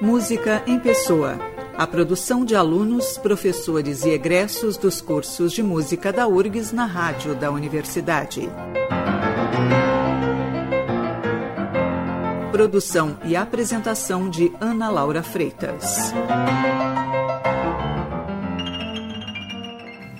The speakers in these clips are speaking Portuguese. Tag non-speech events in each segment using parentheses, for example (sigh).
Música em Pessoa. A produção de alunos, professores e egressos dos cursos de música da URGS na rádio da universidade. Produção e apresentação de Ana Laura Freitas.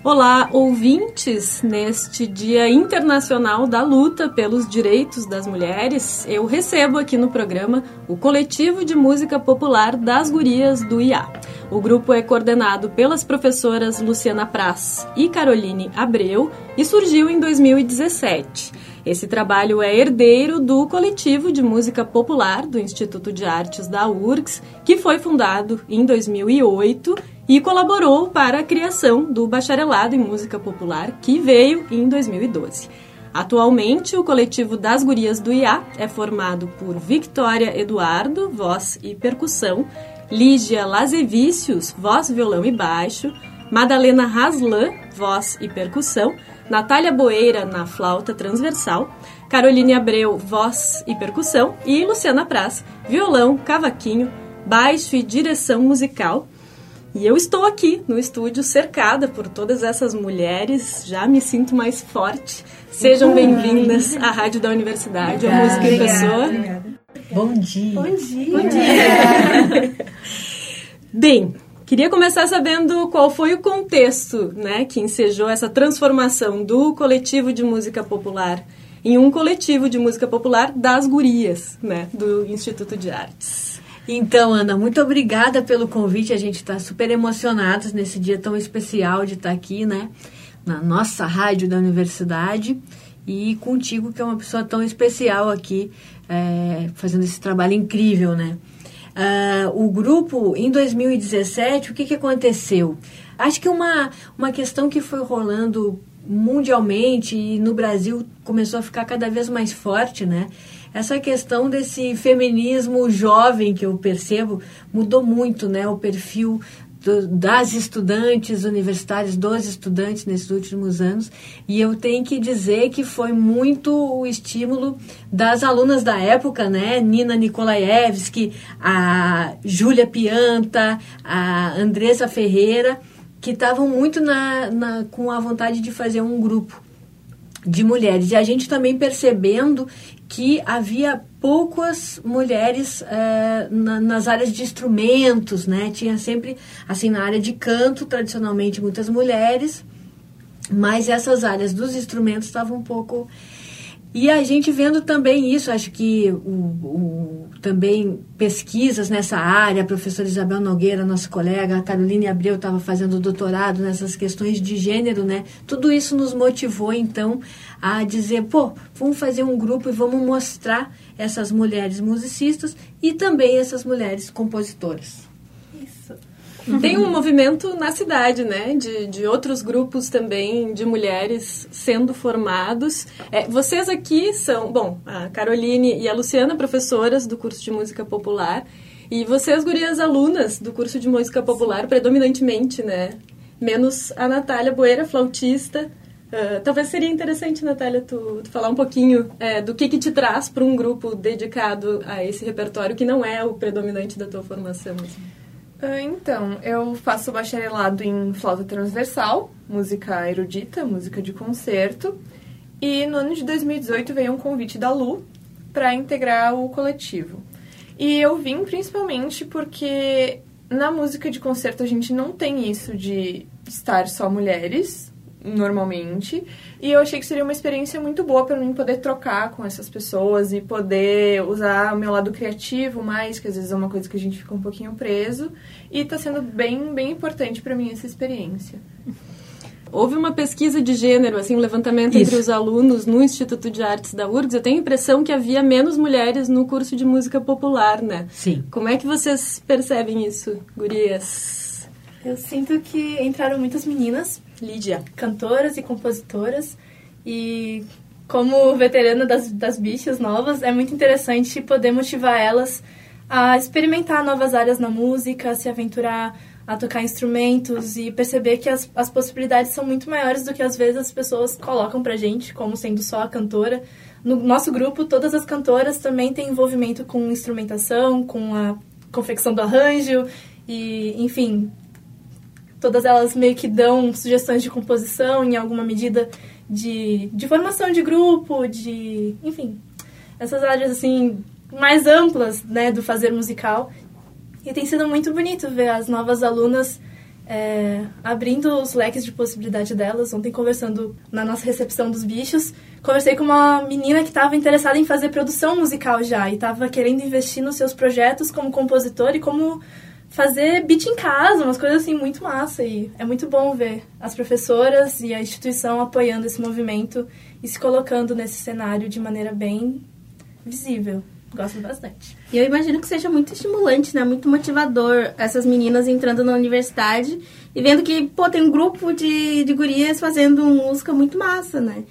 Olá, ouvintes! Neste Dia Internacional da Luta pelos Direitos das Mulheres, eu recebo aqui no programa o Coletivo de Música Popular das Gurias do IA. O grupo é coordenado pelas professoras Luciana Praz e Caroline Abreu e surgiu em 2017. Esse trabalho é herdeiro do Coletivo de Música Popular do Instituto de Artes da URGS, que foi fundado em 2008 e colaborou para a criação do Bacharelado em Música Popular, que veio em 2012. Atualmente, o coletivo das gurias do IA é formado por Victoria Eduardo, voz e percussão, Lígia Lazevicius, voz, violão e baixo, Madalena Raslan, voz e percussão, Natália Boeira na flauta transversal, Caroline Abreu, voz e percussão e Luciana Praz, violão, cavaquinho, baixo e direção musical. E eu estou aqui no estúdio cercada por todas essas mulheres, já me sinto mais forte. Sejam bem-vindas à Rádio da Universidade, a Música em Pessoa. Bom dia. Bom dia. Bom dia. (laughs) Bem, queria começar sabendo qual foi o contexto né, que ensejou essa transformação do coletivo de música popular em um coletivo de música popular das gurias, né, do Instituto de Artes. Então, Ana, muito obrigada pelo convite. A gente está super emocionados nesse dia tão especial de estar tá aqui, né? Na nossa rádio da universidade e contigo, que é uma pessoa tão especial aqui, é, fazendo esse trabalho incrível, né? Uh, o grupo, em 2017, o que, que aconteceu? Acho que uma, uma questão que foi rolando mundialmente e no Brasil começou a ficar cada vez mais forte, né? essa questão desse feminismo jovem que eu percebo mudou muito, né? O perfil do, das estudantes universitárias, dos estudantes nesses últimos anos. E eu tenho que dizer que foi muito o estímulo das alunas da época, né? Nina Nikolaevski, a Júlia Pianta, a Andressa Ferreira, que estavam muito na, na, com a vontade de fazer um grupo de mulheres. E a gente também percebendo que havia poucas mulheres é, na, nas áreas de instrumentos, né? Tinha sempre, assim, na área de canto, tradicionalmente muitas mulheres, mas essas áreas dos instrumentos estavam um pouco e a gente vendo também isso, acho que o, o, também pesquisas nessa área, a professora Isabel Nogueira, nossa colega, a Caroline Abreu estava fazendo doutorado nessas questões de gênero, né? Tudo isso nos motivou, então, a dizer, pô, vamos fazer um grupo e vamos mostrar essas mulheres musicistas e também essas mulheres compositoras. (laughs) Tem um movimento na cidade, né? De, de outros grupos também de mulheres sendo formados. É, vocês aqui são, bom, a Caroline e a Luciana, professoras do curso de música popular. E vocês, gurias alunas do curso de música popular, predominantemente, né? Menos a Natália Boeira, flautista. Uh, talvez seria interessante, Natália, tu, tu falar um pouquinho é, do que, que te traz para um grupo dedicado a esse repertório que não é o predominante da tua formação. Assim. Ah, então, eu faço bacharelado em flauta transversal, música erudita, música de concerto. E no ano de 2018 veio um convite da Lu para integrar o coletivo. E eu vim principalmente porque na música de concerto a gente não tem isso de estar só mulheres, normalmente. E eu achei que seria uma experiência muito boa para mim poder trocar com essas pessoas e poder usar o meu lado criativo mais, que às vezes é uma coisa que a gente fica um pouquinho preso. E está sendo bem, bem importante para mim essa experiência. Houve uma pesquisa de gênero, assim, um levantamento Isso. entre os alunos no Instituto de Artes da URGS. Eu tenho a impressão que havia menos mulheres no curso de música popular, né? Sim. Como é que vocês percebem isso, gurias? Eu sinto que entraram muitas meninas, Lídia. Cantoras e compositoras. E como veterana das, das bichas novas, é muito interessante poder motivar elas a experimentar novas áreas na música, se aventurar a tocar instrumentos e perceber que as, as possibilidades são muito maiores do que às vezes as pessoas colocam pra gente como sendo só a cantora. No nosso grupo, todas as cantoras também têm envolvimento com instrumentação, com a confecção do arranjo e, enfim, todas elas meio que dão sugestões de composição em alguma medida de, de formação de grupo, de, enfim, essas áreas assim mais amplas, né, do fazer musical. E tem sido muito bonito ver as novas alunas é, abrindo os leques de possibilidade delas. Ontem, conversando na nossa recepção dos bichos, conversei com uma menina que estava interessada em fazer produção musical já e estava querendo investir nos seus projetos como compositor e como fazer beat em casa, umas coisas assim muito massa. E é muito bom ver as professoras e a instituição apoiando esse movimento e se colocando nesse cenário de maneira bem visível. Gosto bastante. E eu imagino que seja muito estimulante, né? Muito motivador essas meninas entrando na universidade e vendo que, pô, tem um grupo de, de gurias fazendo música muito massa, né?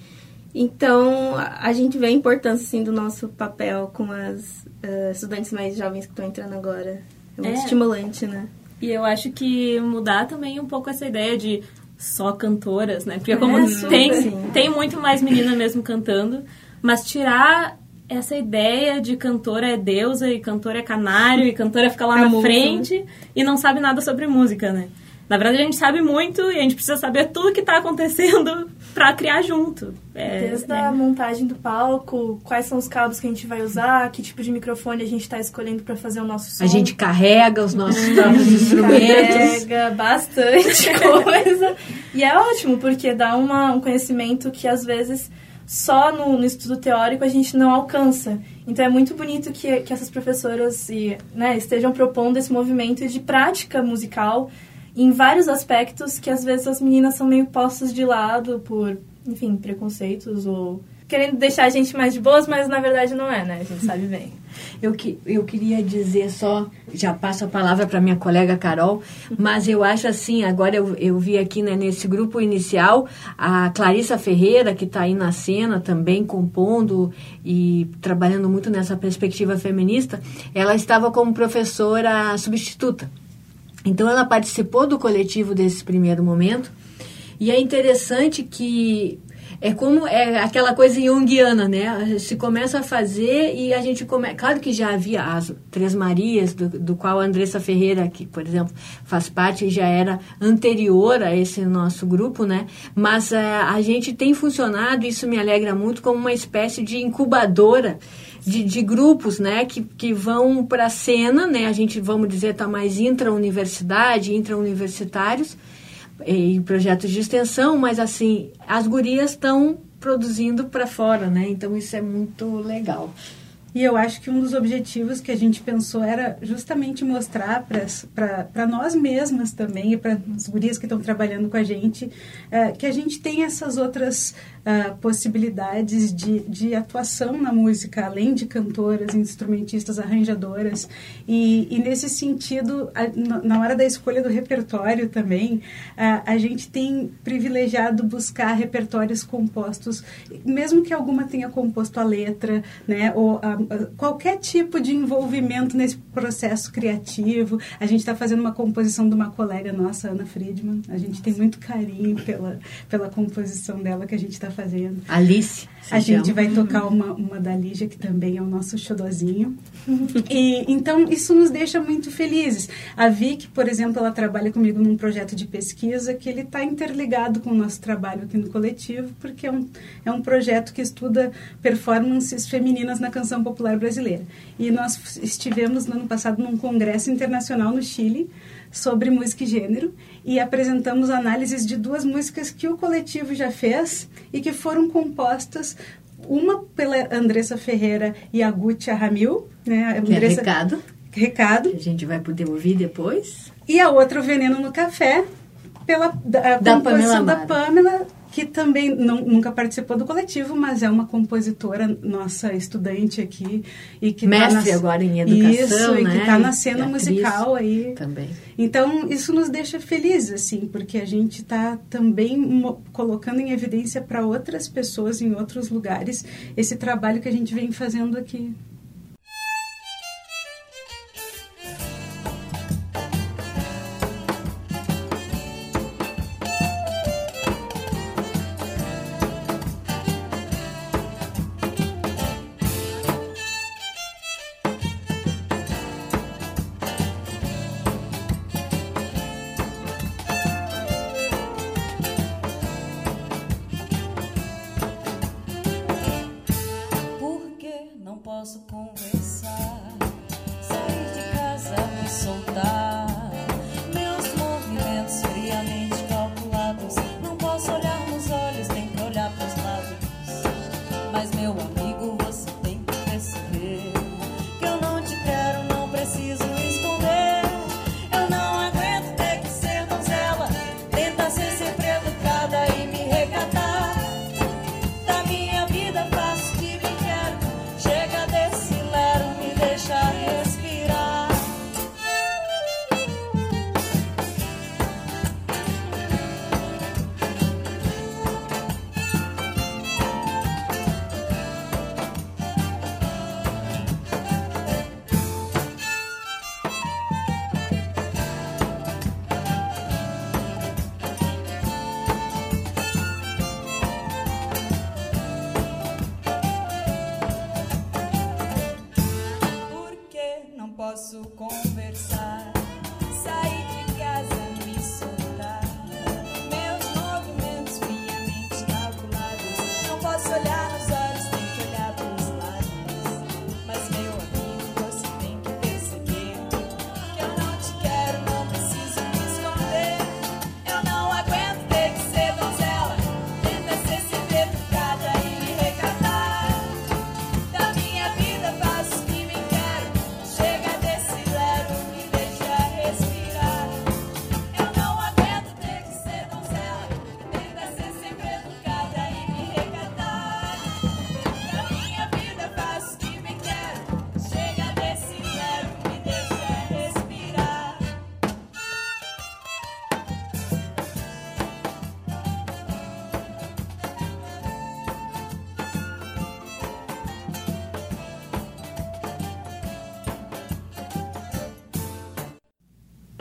Então, a gente vê a importância, assim, do nosso papel com as uh, estudantes mais jovens que estão entrando agora. É muito é. estimulante, né? E eu acho que mudar também um pouco essa ideia de só cantoras, né? Porque como é, tem, tem muito mais menina mesmo cantando, mas tirar essa ideia de cantora é deusa e cantora é canário e cantora fica lá é na frente e não sabe nada sobre música, né? Na verdade, a gente sabe muito e a gente precisa saber tudo que está acontecendo (laughs) para criar junto. É, Desde é. a montagem do palco, quais são os cabos que a gente vai usar, que tipo de microfone a gente está escolhendo para fazer o nosso som. A gente carrega os nossos próprios instrumentos. Carrega bastante (laughs) coisa. E é ótimo, porque dá uma, um conhecimento que às vezes só no, no, estudo teórico a gente não alcança. Então é muito bonito que, que essas professoras e, né, estejam propondo esse movimento de prática musical em vários aspectos que às vezes as meninas são meio postas de lado por, enfim, preconceitos ou querendo deixar a gente mais de boas, mas na verdade não é, né? A gente sabe bem. (laughs) Eu, que, eu queria dizer só, já passo a palavra para minha colega Carol, mas eu acho assim, agora eu, eu vi aqui né, nesse grupo inicial a Clarissa Ferreira, que está aí na cena também compondo e trabalhando muito nessa perspectiva feminista, ela estava como professora substituta. Então ela participou do coletivo desse primeiro momento. E é interessante que é como é aquela coisa junguiana, né? Se começa a fazer e a gente começa. Claro que já havia as Três Marias, do, do qual a Andressa Ferreira, que, por exemplo, faz parte, já era anterior a esse nosso grupo, né? Mas uh, a gente tem funcionado, isso me alegra muito, como uma espécie de incubadora. De, de, grupos né, que, que vão para a cena, né, a gente, vamos dizer, está mais intra-universidade, intra-universitários, em projetos de extensão, mas assim, as gurias estão produzindo para fora, né? Então isso é muito legal. E eu acho que um dos objetivos que a gente pensou era justamente mostrar para nós mesmas também e para as gurias que estão trabalhando com a gente é, que a gente tem essas outras uh, possibilidades de, de atuação na música, além de cantoras, instrumentistas, arranjadoras. E, e nesse sentido, a, na hora da escolha do repertório também, uh, a gente tem privilegiado buscar repertórios compostos, mesmo que alguma tenha composto a letra, né, ou a, a, qualquer tipo de envolvimento nesse processo criativo. A gente está fazendo uma composição de uma colega nossa, Ana Friedman. A gente tem muito carinho pela, pela composição dela que a gente está fazendo. Alice. A gente vai tocar uma, uma da Lígia, que também é o nosso xodozinho. e, então, isso nos deixa muito felizes. A Vic, por exemplo, ela trabalha comigo num projeto de pesquisa que ele está interligado com o nosso trabalho aqui no coletivo, porque é um, é um projeto que estuda performances femininas na canção popular brasileira. E nós estivemos no ano passado num congresso internacional no Chile, sobre música e gênero e apresentamos análises de duas músicas que o coletivo já fez e que foram compostas uma pela Andressa Ferreira e a Gutia Ramil, né? A Andressa, é recado. Recado. Que a gente vai poder ouvir depois. E a outra, o Veneno no Café, pela da, da composição Pamela da Pamela que também não, nunca participou do coletivo, mas é uma compositora nossa estudante aqui e que tá mestre tá na, agora em educação, isso, né? e que está na cena musical aí. Também. Então isso nos deixa felizes assim, porque a gente está também colocando em evidência para outras pessoas em outros lugares esse trabalho que a gente vem fazendo aqui.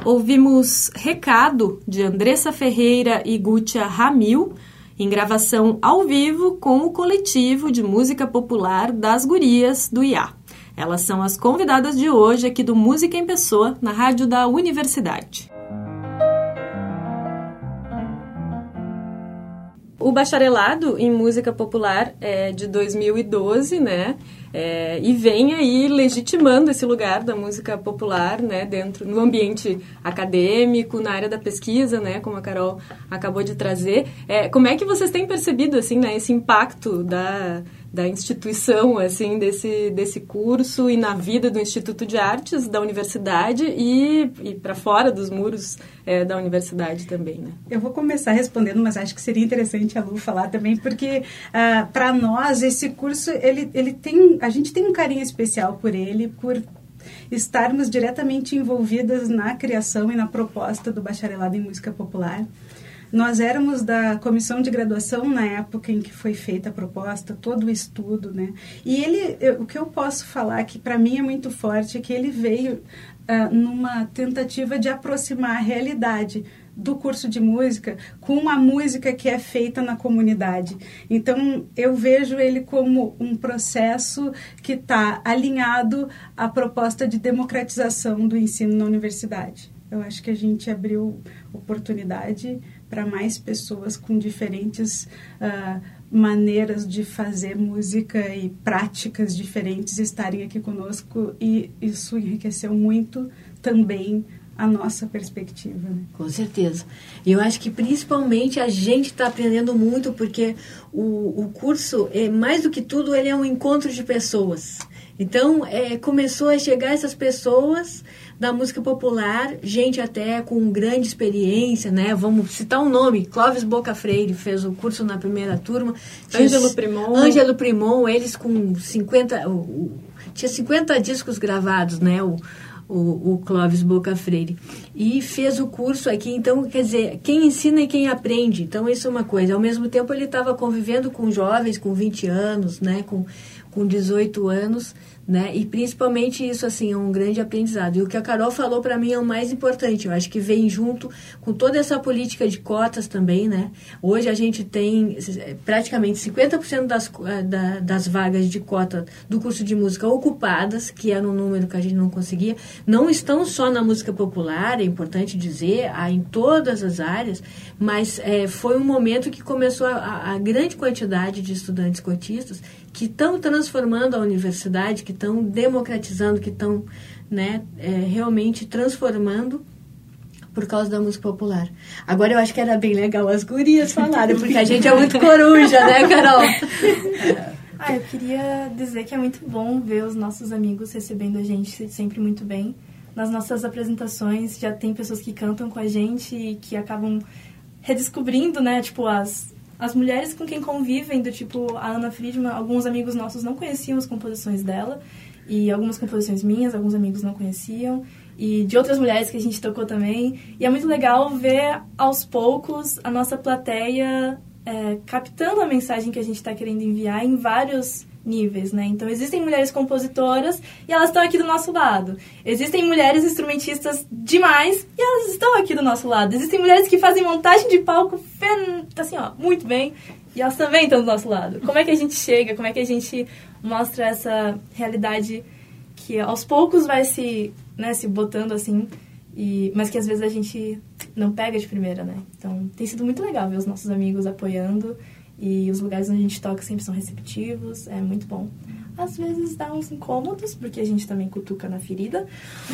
Ouvimos Recado de Andressa Ferreira e Gutia Ramil, em gravação ao vivo com o coletivo de música popular das Gurias do IA. Elas são as convidadas de hoje aqui do Música em Pessoa, na rádio da Universidade. O bacharelado em música popular é de 2012, né? É, e vem aí legitimando esse lugar da música popular, né? Dentro no ambiente acadêmico, na área da pesquisa, né? Como a Carol acabou de trazer. É, como é que vocês têm percebido assim, né? Esse impacto da da instituição assim desse desse curso e na vida do Instituto de Artes da universidade e, e para fora dos muros é, da universidade também, né? Eu vou começar respondendo, mas acho que seria interessante a Lu falar também, porque ah, para nós esse curso ele, ele tem a gente tem um carinho especial por ele, por estarmos diretamente envolvidas na criação e na proposta do bacharelado em música popular. Nós éramos da comissão de graduação na época em que foi feita a proposta, todo o estudo, né? E ele, eu- o que eu posso falar que para mim é muito forte é que ele veio ah, numa tentativa de aproximar a realidade do curso de música com a música que é feita na comunidade. Então, eu vejo ele como um processo que está alinhado à proposta de democratização do ensino na universidade. Eu acho que a gente abriu oportunidade para mais pessoas com diferentes ah, maneiras de fazer música e práticas diferentes estarem aqui conosco e isso enriqueceu muito também a nossa perspectiva. Né? Com certeza. Eu acho que principalmente a gente está aprendendo muito porque o, o curso, é, mais do que tudo, ele é um encontro de pessoas. Então, é, começou a chegar essas pessoas da música popular, gente até com grande experiência, né? Vamos citar um nome, Clóvis Boca Freire fez o curso na primeira turma. Ângelo Primon. Ângelo Primon, eles com 50... o- o- tinha 50 discos gravados, né? O, o, o Clóvis Boca Freire. E fez o curso aqui, então, quer dizer, quem ensina e quem aprende. Então, isso é uma coisa. Ao mesmo tempo, ele estava convivendo com jovens com 20 anos, né? Com, com 18 anos, né? E principalmente isso, assim, é um grande aprendizado. E o que a Carol falou para mim é o mais importante. Eu acho que vem junto com toda essa política de cotas também, né? Hoje a gente tem eh, praticamente 50% das, eh, da, das vagas de cota do curso de música ocupadas, que era um número que a gente não conseguia. Não estão só na música popular, é importante dizer, há em todas as áreas, mas eh, foi um momento que começou a- a grande quantidade de estudantes cotistas que estão transformando a universidade, que estão democratizando, que estão né, eh, realmente transformando por causa da música popular. Agora eu acho que era bem legal as gurias falarem, porque a gente é muito coruja, né, Carol? (laughs) Ah, eu queria dizer que é muito bom ver os nossos amigos recebendo a gente sempre muito bem. Nas nossas apresentações já tem pessoas que cantam com a gente e que acabam redescobrindo, né, tipo, as, as mulheres com quem convivem, do tipo a Ana Friedman, alguns amigos nossos não conheciam as composições dela, e algumas composições minhas, alguns amigos não conheciam, e de outras mulheres que a gente tocou também. E é muito legal ver aos poucos a nossa plateia é, captando a mensagem que a gente está querendo enviar em vários níveis, né? Então existem mulheres compositoras e elas estão aqui do nosso lado. Existem mulheres instrumentistas demais e elas estão aqui do nosso lado. Existem mulheres que fazem montagem de palco fen- assim, ó, muito bem e elas também estão do nosso lado. Como é que a gente chega? Como é que a gente mostra essa realidade que aos poucos vai se, né, se botando assim, e, mas que às vezes a gente não pega de primeira, né? Então tem sido muito legal ver os nossos amigos apoiando e os lugares onde a gente toca sempre são receptivos, é muito bom. Às vezes dá uns incômodos, porque a gente também cutuca na ferida,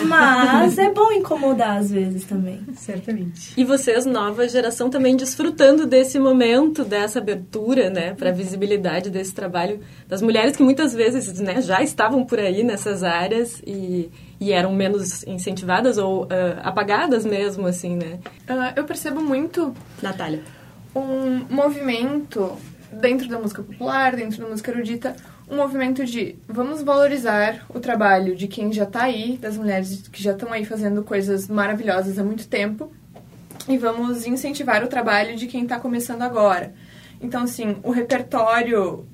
mas é bom incomodar às vezes também. Certamente. E vocês, nova geração, também desfrutando desse momento, dessa abertura, né, para a visibilidade desse trabalho das mulheres que muitas vezes, né, já estavam por aí nessas áreas e, e eram menos incentivadas ou ah, apagadas mesmo, assim, né? Ah, eu percebo muito Natália. Um movimento dentro da música popular, dentro da música erudita, um movimento de vamos valorizar o trabalho de quem já está aí, das mulheres que já estão aí fazendo coisas maravilhosas há muito tempo, e vamos incentivar o trabalho de quem está começando agora. Então, assim, o repertório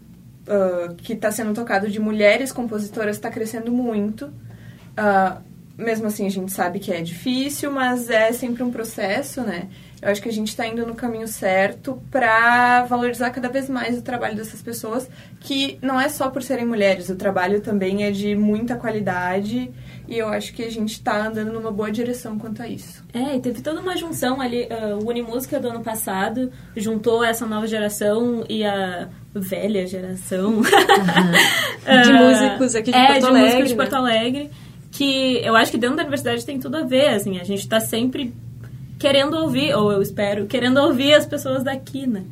ah, que está sendo tocado de mulheres compositoras está crescendo muito. Ah, mesmo assim, a gente sabe que é difícil, mas é sempre um processo, né? Eu acho que a gente está indo no caminho certo para valorizar cada vez mais o trabalho dessas pessoas, que não é só por serem mulheres, o trabalho também é de muita qualidade e eu acho que a gente está andando numa boa direção quanto a isso. É, e teve toda uma junção ali. ah, o Unimúsica do ano passado juntou essa nova geração e a velha geração (laughs) De Ah, músicos aqui de é, Porto de Alegre, músicos de né? Porto Alegre. Que eu acho que dentro da universidade tem tudo a ver, assim. A gente tá sempre querendo ouvir, ou eu espero, querendo ouvir as pessoas daqui, né?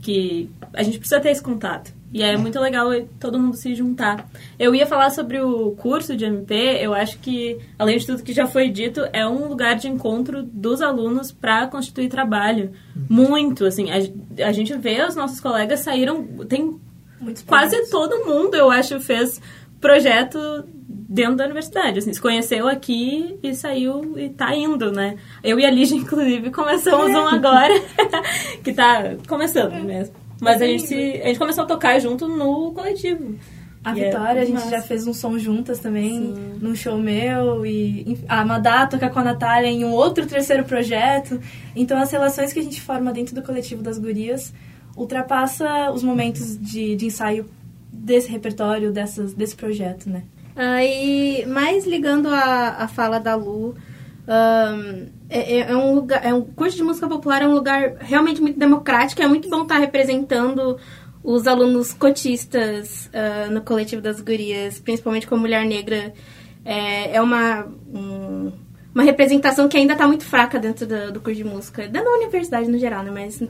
Que a gente precisa ter esse contato. E é muito legal todo mundo se juntar. Eu ia falar sobre o curso de MP, eu acho que, além de tudo que já foi dito, é um lugar de encontro dos alunos para constituir trabalho. Muito, assim. A, a gente vê os nossos colegas saíram. Tem Muitos quase todo mundo, eu acho, fez projeto dentro da universidade. Assim, se conheceu aqui e saiu e tá indo, né? Eu e a Lígia, (laughs) inclusive, começamos um agora, (laughs) que tá começando mesmo. Mas a gente, se- a gente começou a tocar junto no coletivo. A E é Vitória, a gente massa. já fez um som juntas também, num show meu, e a Madá toca com a Natália em um outro terceiro projeto. Então, as relações que a gente forma dentro do coletivo das gurias ultrapassa os momentos de, de ensaio desse repertório, dessas, desse projeto, né? Aí, mais ligando a, a fala da Lu, ahn, é, é- é um lugar, é um curso de música popular é um lugar realmente muito democrático, é muito bom estar representando os alunos cotistas ah, no coletivo das gurias, principalmente com mulher negra. É, é uma, um- uma representação que ainda está muito fraca dentro do, do curso de música, da universidade no geral, né? Mas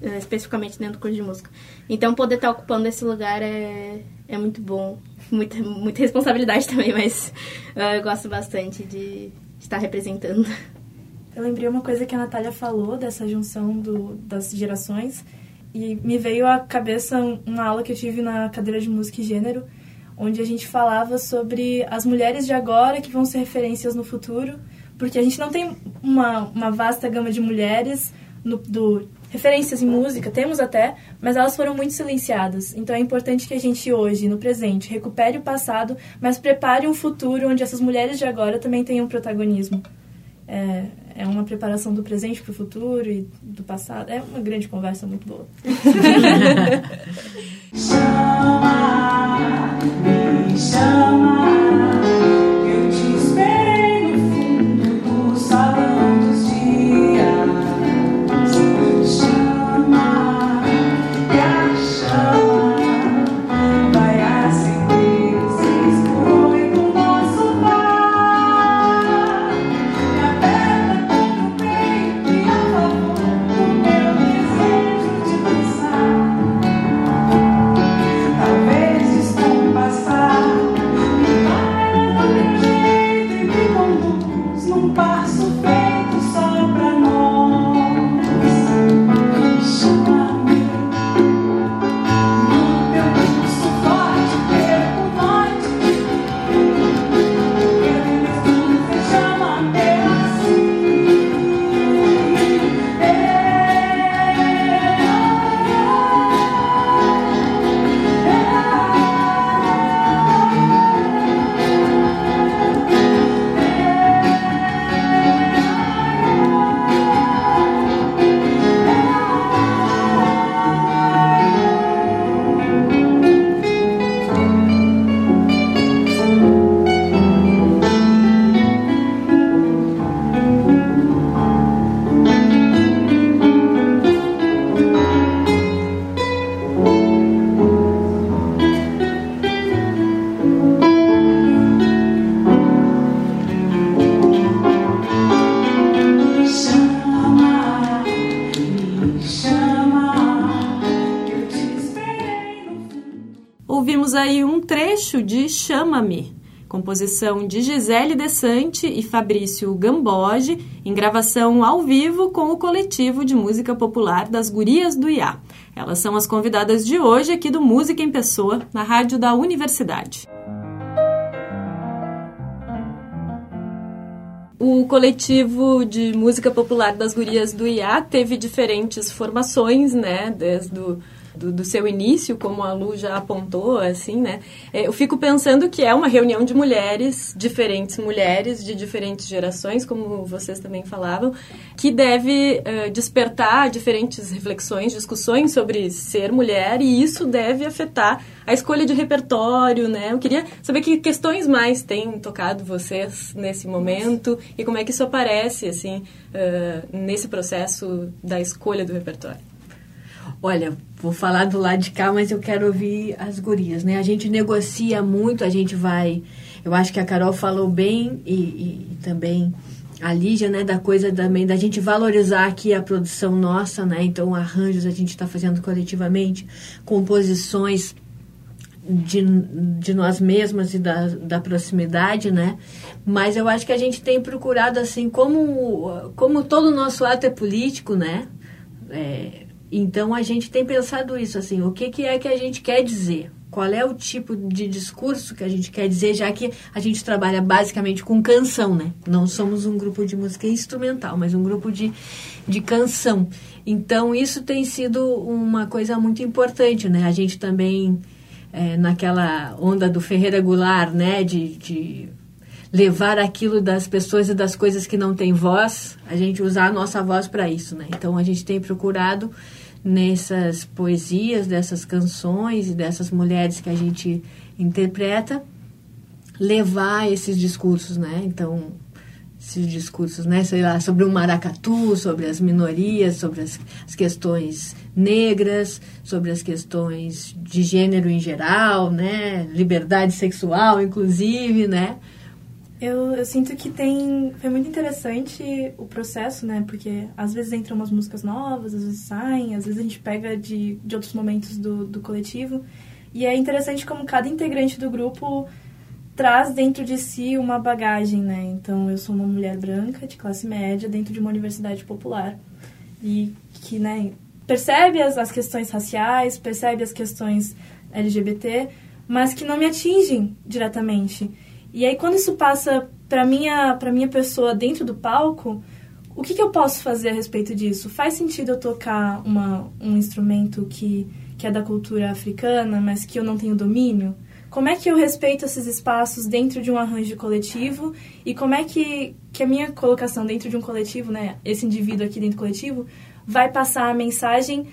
eh, especificamente dentro do curso de música. Então, poder estar ocupando esse lugar é, é muito bom. Muita, muita responsabilidade (laughs) também, mas ah, eu gosto bastante de estar representando. Eu lembrei uma coisa que a Natália falou dessa junção do, das gerações e me veio à cabeça um- uma aula que eu tive na cadeira de música e gênero, onde a gente falava sobre as mulheres de agora que vão ser referências no futuro, porque a gente não tem uma, uma vasta gama de mulheres no, do, referências em música, temos até, mas elas foram muito silenciadas. Então é importante que a gente hoje, no presente, recupere o passado, mas prepare um futuro onde essas mulheres de agora também tenham protagonismo é, é uma preparação do presente para o futuro e do passado. É uma grande conversa muito boa. (laughs) (laughs) composição de Gisele Desante e Fabrício Gamboge, em gravação ao vivo com o coletivo de música popular das Gurias do Iá. Elas são as convidadas de hoje aqui do Música em Pessoa, na rádio da Universidade. O coletivo de música popular das Gurias do Iá teve diferentes formações, né, desde o do, do, seu início, como a Lu já apontou, assim, né? É, eu fico pensando que é uma reunião de mulheres, diferentes mulheres de diferentes gerações, como vocês também falavam, que deve uh, despertar diferentes reflexões, discussões sobre ser mulher e isso deve afetar a escolha de repertório, né? Eu queria saber que questões mais têm tocado vocês nesse momento e como é que isso aparece, assim, uh, nesse processo da escolha do repertório. Olha, vou falar do lado de cá, mas eu quero ouvir as gurias, né? A gente negocia muito, a gente vai... Eu acho que a Carol falou bem e, e, e também a Lígia, né, da coisa também da gente valorizar aqui a produção nossa, né? Então, arranjos a gente está fazendo coletivamente, composições de, de nós mesmas e da, da proximidade, né? Mas eu acho que a gente tem procurado, assim, como, como todo o nosso ato é político, né? É, então a gente tem pensado isso, assim, o que, que é que a gente quer dizer? Qual é o tipo de discurso que a gente quer dizer, já que a gente trabalha basicamente com canção, né? Não somos um grupo de música instrumental, mas um grupo de, de canção. Então isso tem sido uma coisa muito importante, né? A gente também, é, naquela onda do Ferreira Goulart, né? de, de levar aquilo das pessoas e das coisas que não têm voz, a gente usar a nossa voz para isso, né? Então a gente tem procurado nessas poesias, dessas canções e dessas mulheres que a gente interpreta, levar esses discursos, né? Então, esses discursos, né? Sei lá, sobre o maracatu, sobre as minorias, sobre as, as questões negras, sobre as questões de gênero em geral, né? Liberdade sexual, inclusive, né? Eu, eu sinto que tem. Foi muito interessante o processo, né? Porque às vezes entram umas músicas novas, às vezes saem, às vezes a gente pega de, de outros momentos do, do coletivo. E é interessante como cada integrante do grupo traz dentro de si uma bagagem, né? Então, eu sou uma mulher branca, de classe média, dentro de uma universidade popular. E que, né, percebe as, as questões raciais, percebe as questões LGBT, mas que não me atingem diretamente. E aí, quando isso passa para minha, pra minha pessoa dentro do palco, o que, que eu posso fazer a respeito disso? Faz sentido eu tocar uma, um instrumento que, que é da cultura africana, mas que eu não tenho domínio? Como é que eu respeito esses espaços dentro de um arranjo coletivo? E como é que, que a minha colocação dentro de um coletivo, né, esse indivíduo aqui dentro do coletivo, vai passar a mensagem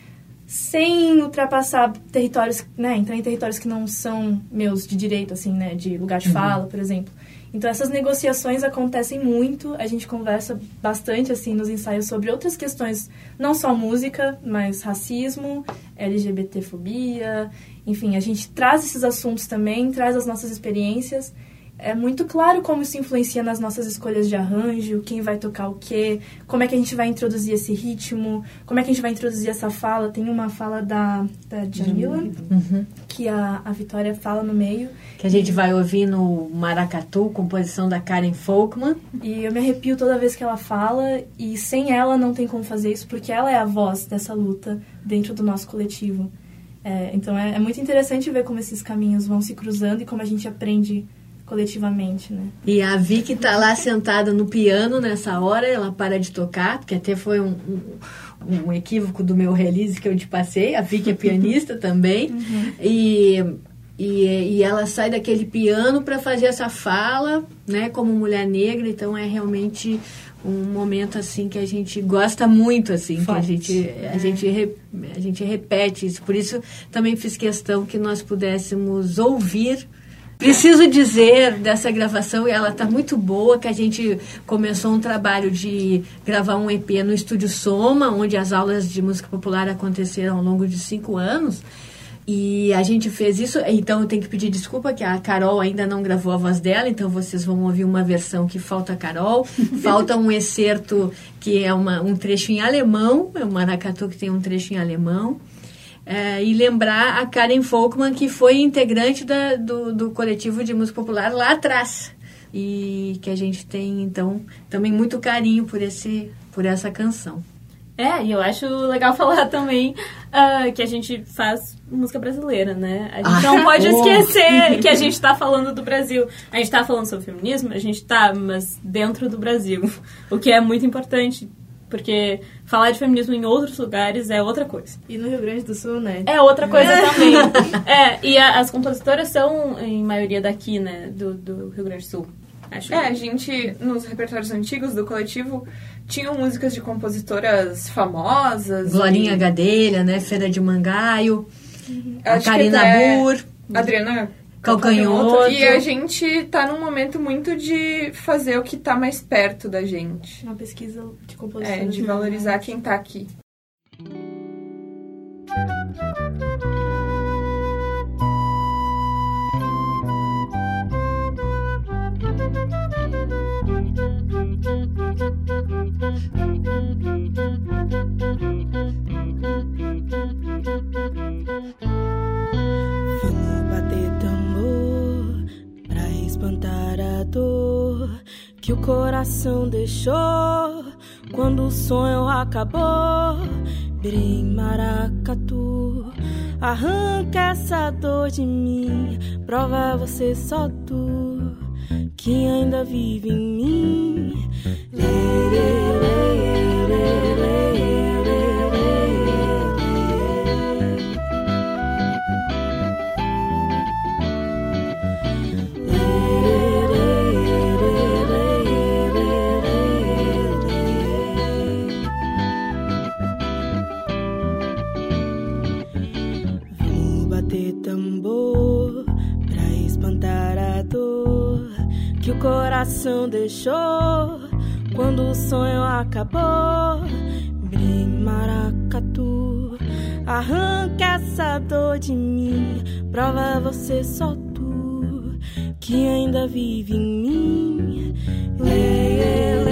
sem ultrapassar territórios, né, entrar em territórios que não são meus de direito, assim, né, de lugar de uhum. fala, por exemplo. Então essas negociações acontecem muito, a gente conversa bastante assim nos ensaios sobre outras questões, não só música, mas racismo, LGBTfobia, enfim, a gente traz esses assuntos também, traz as nossas experiências é muito claro como isso influencia nas nossas escolhas de arranjo, quem vai tocar o quê, como é que a gente vai introduzir esse ritmo, como é que a gente vai introduzir essa fala. Tem uma fala da, da Jamila, uhum. que a, a Vitória fala no meio. Que a gente vai ouvir no Maracatu, composição da Karen Folkman. E eu me arrepio toda vez que ela fala, e sem ela não tem como fazer isso, porque ela é a voz dessa luta dentro do nosso coletivo. É, então é, é muito interessante ver como esses caminhos vão se cruzando e como a gente aprende coletivamente, né? E a Vicky tá lá sentada no piano nessa hora, ela para de tocar, porque até foi um, um, um equívoco do meu release que eu te passei. A Vicky é pianista (laughs) também. Uhum. E, e, e ela sai daquele piano para fazer essa fala, né, como mulher negra, então é realmente um momento assim que a gente gosta muito assim Forte. que a gente a é. gente a gente repete isso por isso também fiz questão que nós pudéssemos ouvir Preciso dizer dessa gravação, e ela está muito boa, que a gente começou um trabalho de gravar um EP no Estúdio Soma, onde as aulas de música popular aconteceram ao longo de cinco anos. E a gente fez isso, então eu tenho que pedir desculpa que a Carol ainda não gravou a voz dela, então vocês vão ouvir uma versão que falta a Carol. (laughs) falta um excerto que é uma, um trecho em alemão, é o Maracatu que tem um trecho em alemão. É, e lembrar a Karen Folkman, que foi integrante da, do, do coletivo de música popular lá atrás. E que a gente tem, então, também muito carinho por, esse, por essa canção. É, e eu acho legal (laughs) falar também ah, que a gente faz música brasileira, né? A gente Ah, não pode (laughs) oh. esquecer (laughs) que a gente tá falando do Brasil. A gente tá falando sobre feminismo, a gente tá, mas dentro do Brasil. O que é muito importante, porque falar de feminismo em outros lugares é outra coisa. E no Rio Grande do Sul, né? É outra coisa (laughs) também. É, e a- as compositoras são, em maioria, daqui, né? Do, do Rio Grande do Sul. Acho. É, a gente, nos repertórios antigos do coletivo, tinham músicas de compositoras famosas. Glorinha e- Gadelha, né? Feira de Mangaio, a Acho que Karina até Burr. Adriana Calcanhoto. E a gente tá num momento muito de fazer o que tá mais perto da gente. Uma pesquisa de composição. É, de valorizar quem tá aqui. Que o coração deixou quando o sonho acabou. Brim maracatu, arranca essa dor de mim. Prova você só tu que ainda vive em mim. Lê, lê, lê, coração deixou quando o sonho acabou. Brim maracatu, arranca essa dor de mim. Prova você só tu que ainda vive em mim. Lê, lê, lê,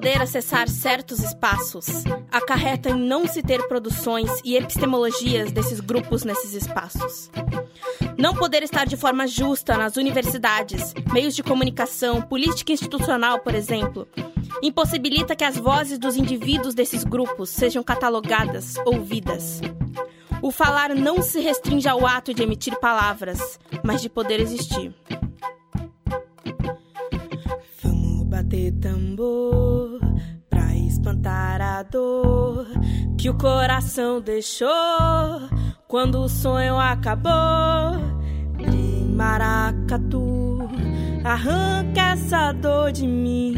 poder acessar certos espaços acarreta em não se ter produções e epistemologias desses grupos nesses espaços. Não poder estar de forma justa nas universidades, meios de comunicação, política institucional, por exemplo, impossibilita que as vozes dos indivíduos desses grupos sejam catalogadas, ouvidas. O falar não se restringe ao ato de emitir palavras, mas de poder existir. Bater tambor pra espantar a dor que o coração deixou quando o sonho acabou. Brim maracatu, arranca essa dor de mim.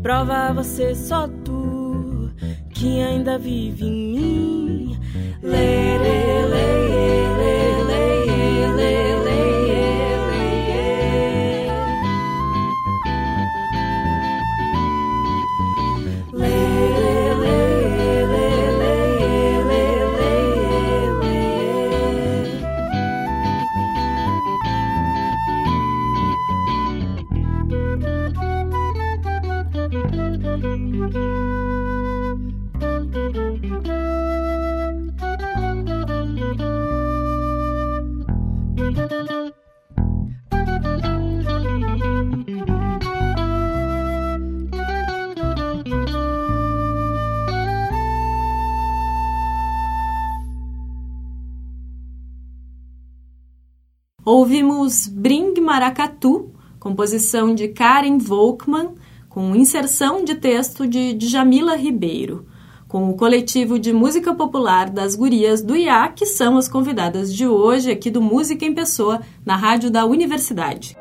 Prova você só tu que ainda vive em mim. Lê, lê, composição de Karen Volkmann, com inserção de texto de Djamila Ribeiro, com o coletivo de música popular das gurias do IA, que são as convidadas de hoje aqui do Música em Pessoa, na rádio da Universidade.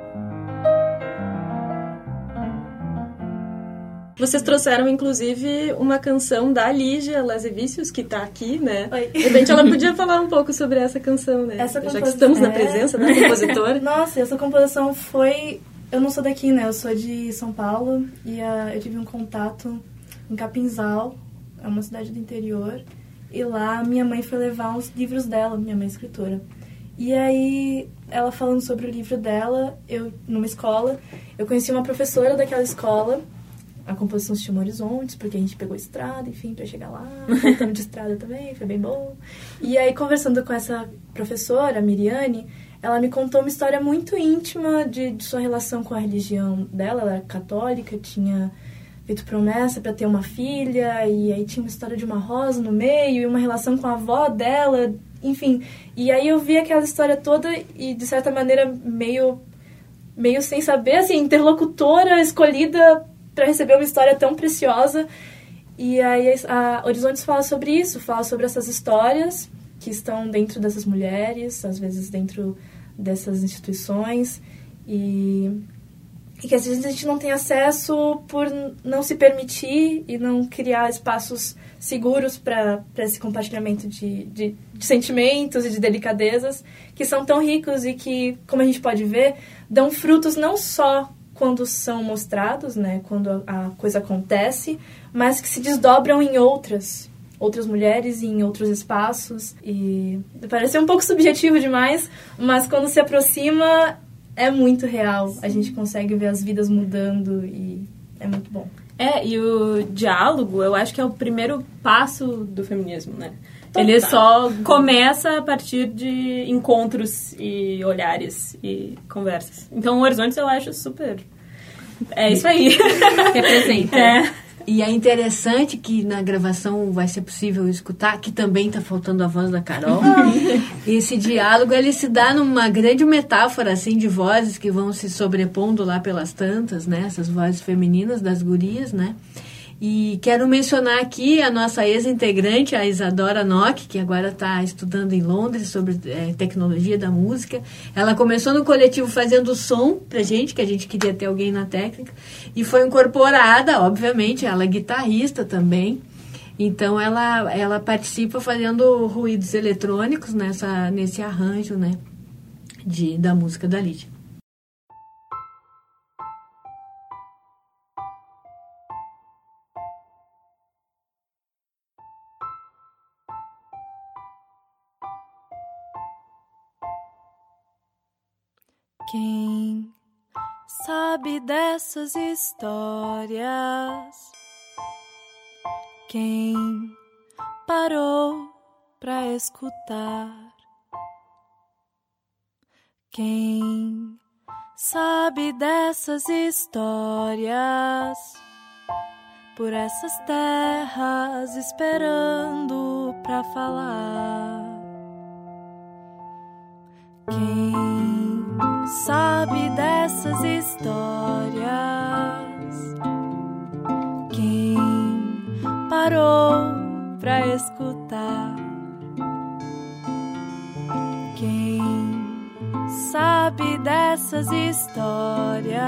Vocês trouxeram, inclusive, uma canção da Lígia Lazevicius, que tá aqui, né? Oi. De repente ela podia falar um pouco sobre essa canção, né? Essa Já que estamos na é. presença da compositora. (laughs) Nossa, essa composição foi. Eu não sou daqui, né? Eu sou de São Paulo e ah, eu tive um contato em Capinzal, é uma cidade do interior, e lá minha mãe foi levar uns livros dela, minha mãe é escritora. E aí, ela falando sobre o livro dela, eu numa escola, eu conheci uma professora daquela escola. A composição se chama Horizontes, porque a gente pegou estrada, enfim, pra chegar lá. (laughs) Voltamos de estrada também, foi bem bom. E aí, conversando com essa professora, a Miriane, ela me contou uma história muito íntima de, de sua relação com a religião dela. Ela era católica, tinha feito promessa para ter uma filha, e aí tinha uma história de uma rosa no meio, e uma relação com a avó dela, enfim. E aí eu vi aquela história toda e, de certa maneira, meio, meio sem saber, assim, interlocutora escolhida para receber uma história tão preciosa. E aí a Horizontes fala sobre isso, fala sobre essas histórias que estão dentro dessas mulheres, às vezes dentro dessas instituições, e, e que às vezes a gente não tem acesso por não se permitir e não criar espaços seguros para esse compartilhamento de, de, de sentimentos e de delicadezas que são tão ricos e que, como a gente pode ver, dão frutos não só quando são mostrados, né, quando a, a coisa acontece, mas que se desdobram em outras, outras mulheres e em outros espaços. E parece um pouco subjetivo demais, mas quando se aproxima é muito real. A gente consegue ver as vidas mudando e é muito bom. É, e o diálogo, eu acho que é o primeiro passo do feminismo, né? Ele só começa a partir de encontros e olhares e conversas. Então, o Horizontes eu acho super. É isso aí. Representa. (laughs) É. E é interessante que na gravação vai ser possível escutar, que também está faltando a voz da Carol. (laughs) Esse diálogo ele se dá numa grande metáfora assim de vozes que vão se sobrepondo lá pelas tantas, né? Essas vozes femininas das gurias, né? E quero mencionar aqui a nossa ex-integrante, a Isadora Nock, que agora está estudando em Londres sobre eh, tecnologia da música. Ela começou no coletivo fazendo som pra gente, que a gente queria ter alguém na técnica, e foi incorporada, obviamente, ela é guitarrista também. Então ela, ela participa fazendo ruídos eletrônicos nessa, nesse arranjo né, de, da música da Lídia. Quem sabe dessas histórias? Quem parou pra escutar? Quem sabe dessas histórias? Por essas terras esperando pra falar. Quem sabe dessas histórias? Quem parou pra escutar? Quem sabe dessas histórias?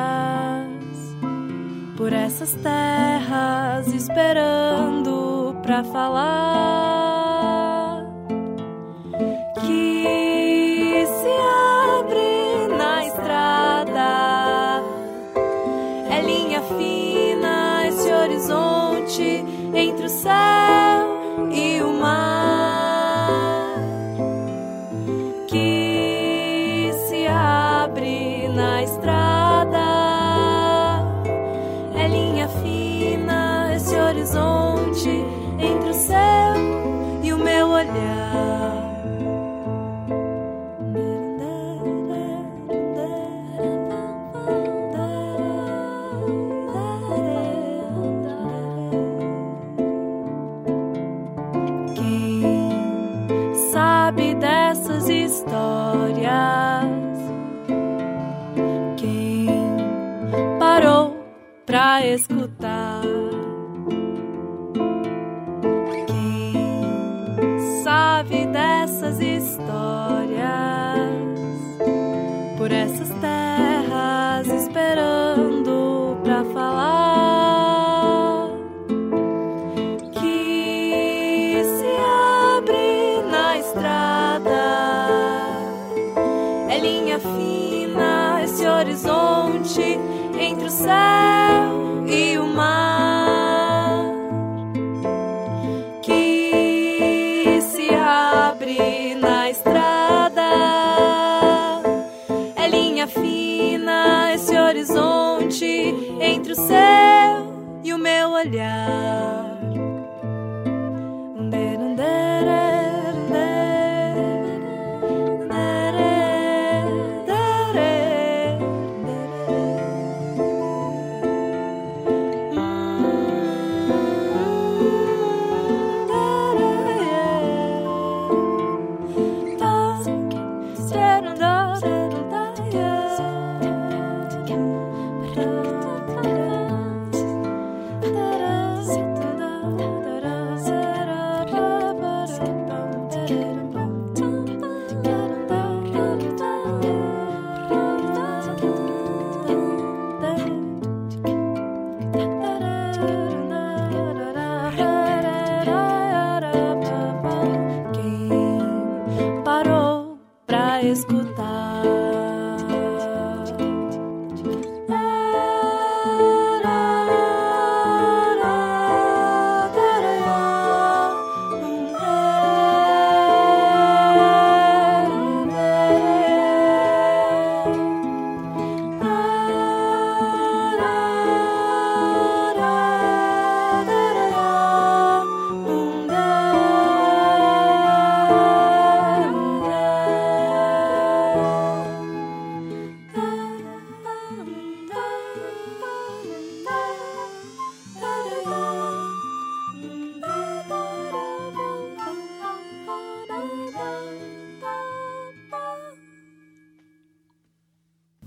Por essas terras esperando pra falar que horizonte entre o céu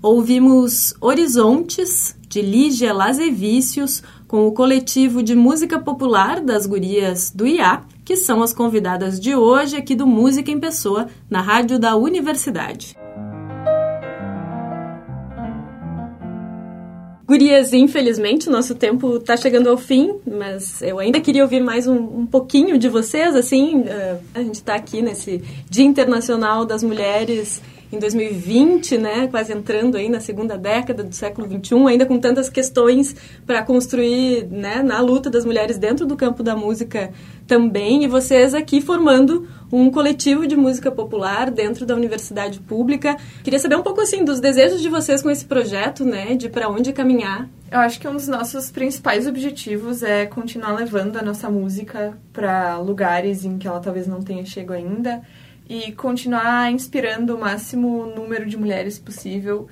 Ouvimos Horizontes, de Lígia Lazevicius, com o coletivo de música popular das gurias do IA, que são as convidadas de hoje aqui do Música em Pessoa, na rádio da Universidade. Gurias, infelizmente, nosso tempo está chegando ao fim, mas eu ainda queria ouvir mais um, um pouquinho de vocês, assim, uh, a gente está aqui nesse Dia Internacional das Mulheres em 2020, né, quase entrando aí na segunda década do século 21, ainda com tantas questões para construir, né, na luta das mulheres dentro do campo da música também, e vocês aqui formando um coletivo de música popular dentro da universidade pública. Queria saber um pouco assim dos desejos de vocês com esse projeto, né, de para onde caminhar. Eu acho que um dos nossos principais objetivos é continuar levando a nossa música para lugares em que ela talvez não tenha chego ainda e continuar inspirando o máximo número de mulheres possível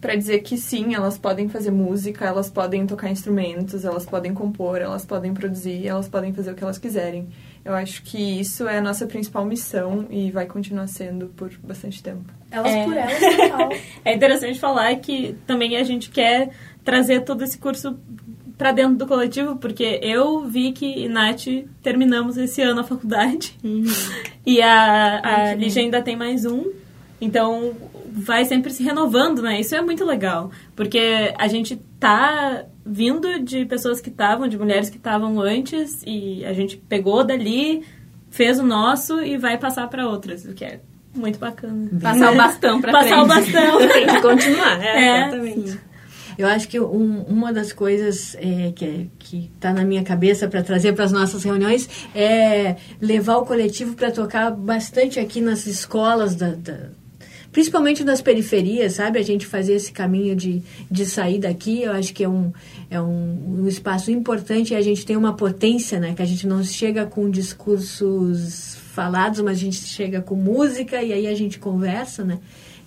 para dizer que sim, elas podem fazer música, elas podem tocar instrumentos, elas podem compor, elas podem produzir, elas podem fazer o que elas quiserem. Eu acho que isso é a nossa principal missão e vai continuar sendo por bastante tempo. Elas É. por elas, (laughs) total. É interessante falar que também a gente quer trazer todo esse curso para dentro do coletivo, porque eu, Vicky e Nath terminamos esse ano a faculdade. E a, a Lígia ainda tem mais um. Então, vai sempre se renovando, né? Isso é muito legal. Porque a gente tá vindo de pessoas que estavam, de mulheres que estavam antes, e a gente pegou dali, fez o nosso e vai passar para outras, o que é muito bacana. Passar o bastão para Passar o bastão. (laughs) Tem que continuar, é, É, exatamente. Eu acho que um- uma das coisas é, que é- está na minha cabeça para trazer para as nossas reuniões é levar o coletivo para tocar bastante aqui nas escolas, da, da- principalmente nas periferias, sabe? A gente fazer esse caminho de, de sair daqui, eu acho que é um, é um, um espaço importante e a gente tem uma potência, né? Que a gente não chega com discursos falados, mas a gente chega com música e aí a gente conversa, né?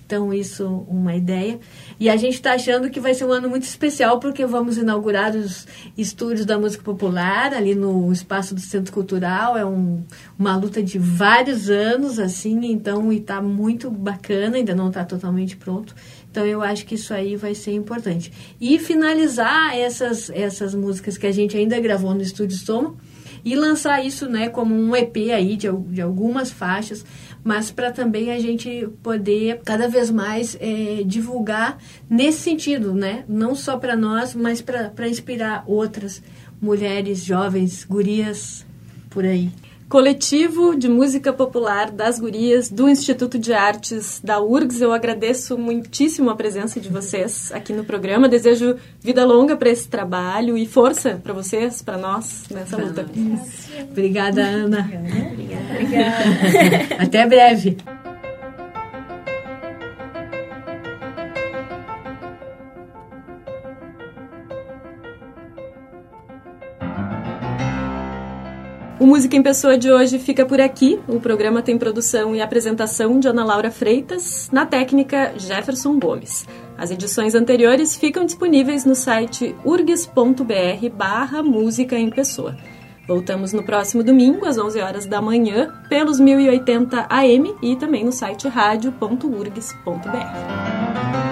Então, isso uma ideia. E a gente está achando que vai ser um ano muito especial, porque vamos inaugurar os estúdios da música popular ali no espaço do Centro Cultural. É um, uma luta de vários anos, assim, então, e está muito bacana, ainda não está totalmente pronto. Então, eu acho que isso aí vai ser importante. E finalizar essas, essas músicas que a gente ainda gravou no Estúdio Soma e lançar isso né, como um EP aí de, de algumas faixas, mas para também a gente poder cada vez mais eh, divulgar nesse sentido, né? Não só para nós, mas para inspirar outras mulheres, jovens, gurias por aí. Coletivo de música popular das gurias do Instituto de Artes da URGS. Eu agradeço muitíssimo a presença de vocês aqui no programa. Desejo vida longa para esse trabalho e força para vocês, para nós nessa luta. Obrigada, Ana. Obrigada. (laughs) Até breve. O Música em Pessoa de hoje fica por aqui. O programa tem produção e apresentação de Ana Laura Freitas, na técnica Jefferson Gomes. As edições anteriores ficam disponíveis no site urgs.br barra Música em Pessoa. Voltamos no próximo domingo, às 11 horas da manhã, pelos 1080 AM e também no site rádio.urgs.br.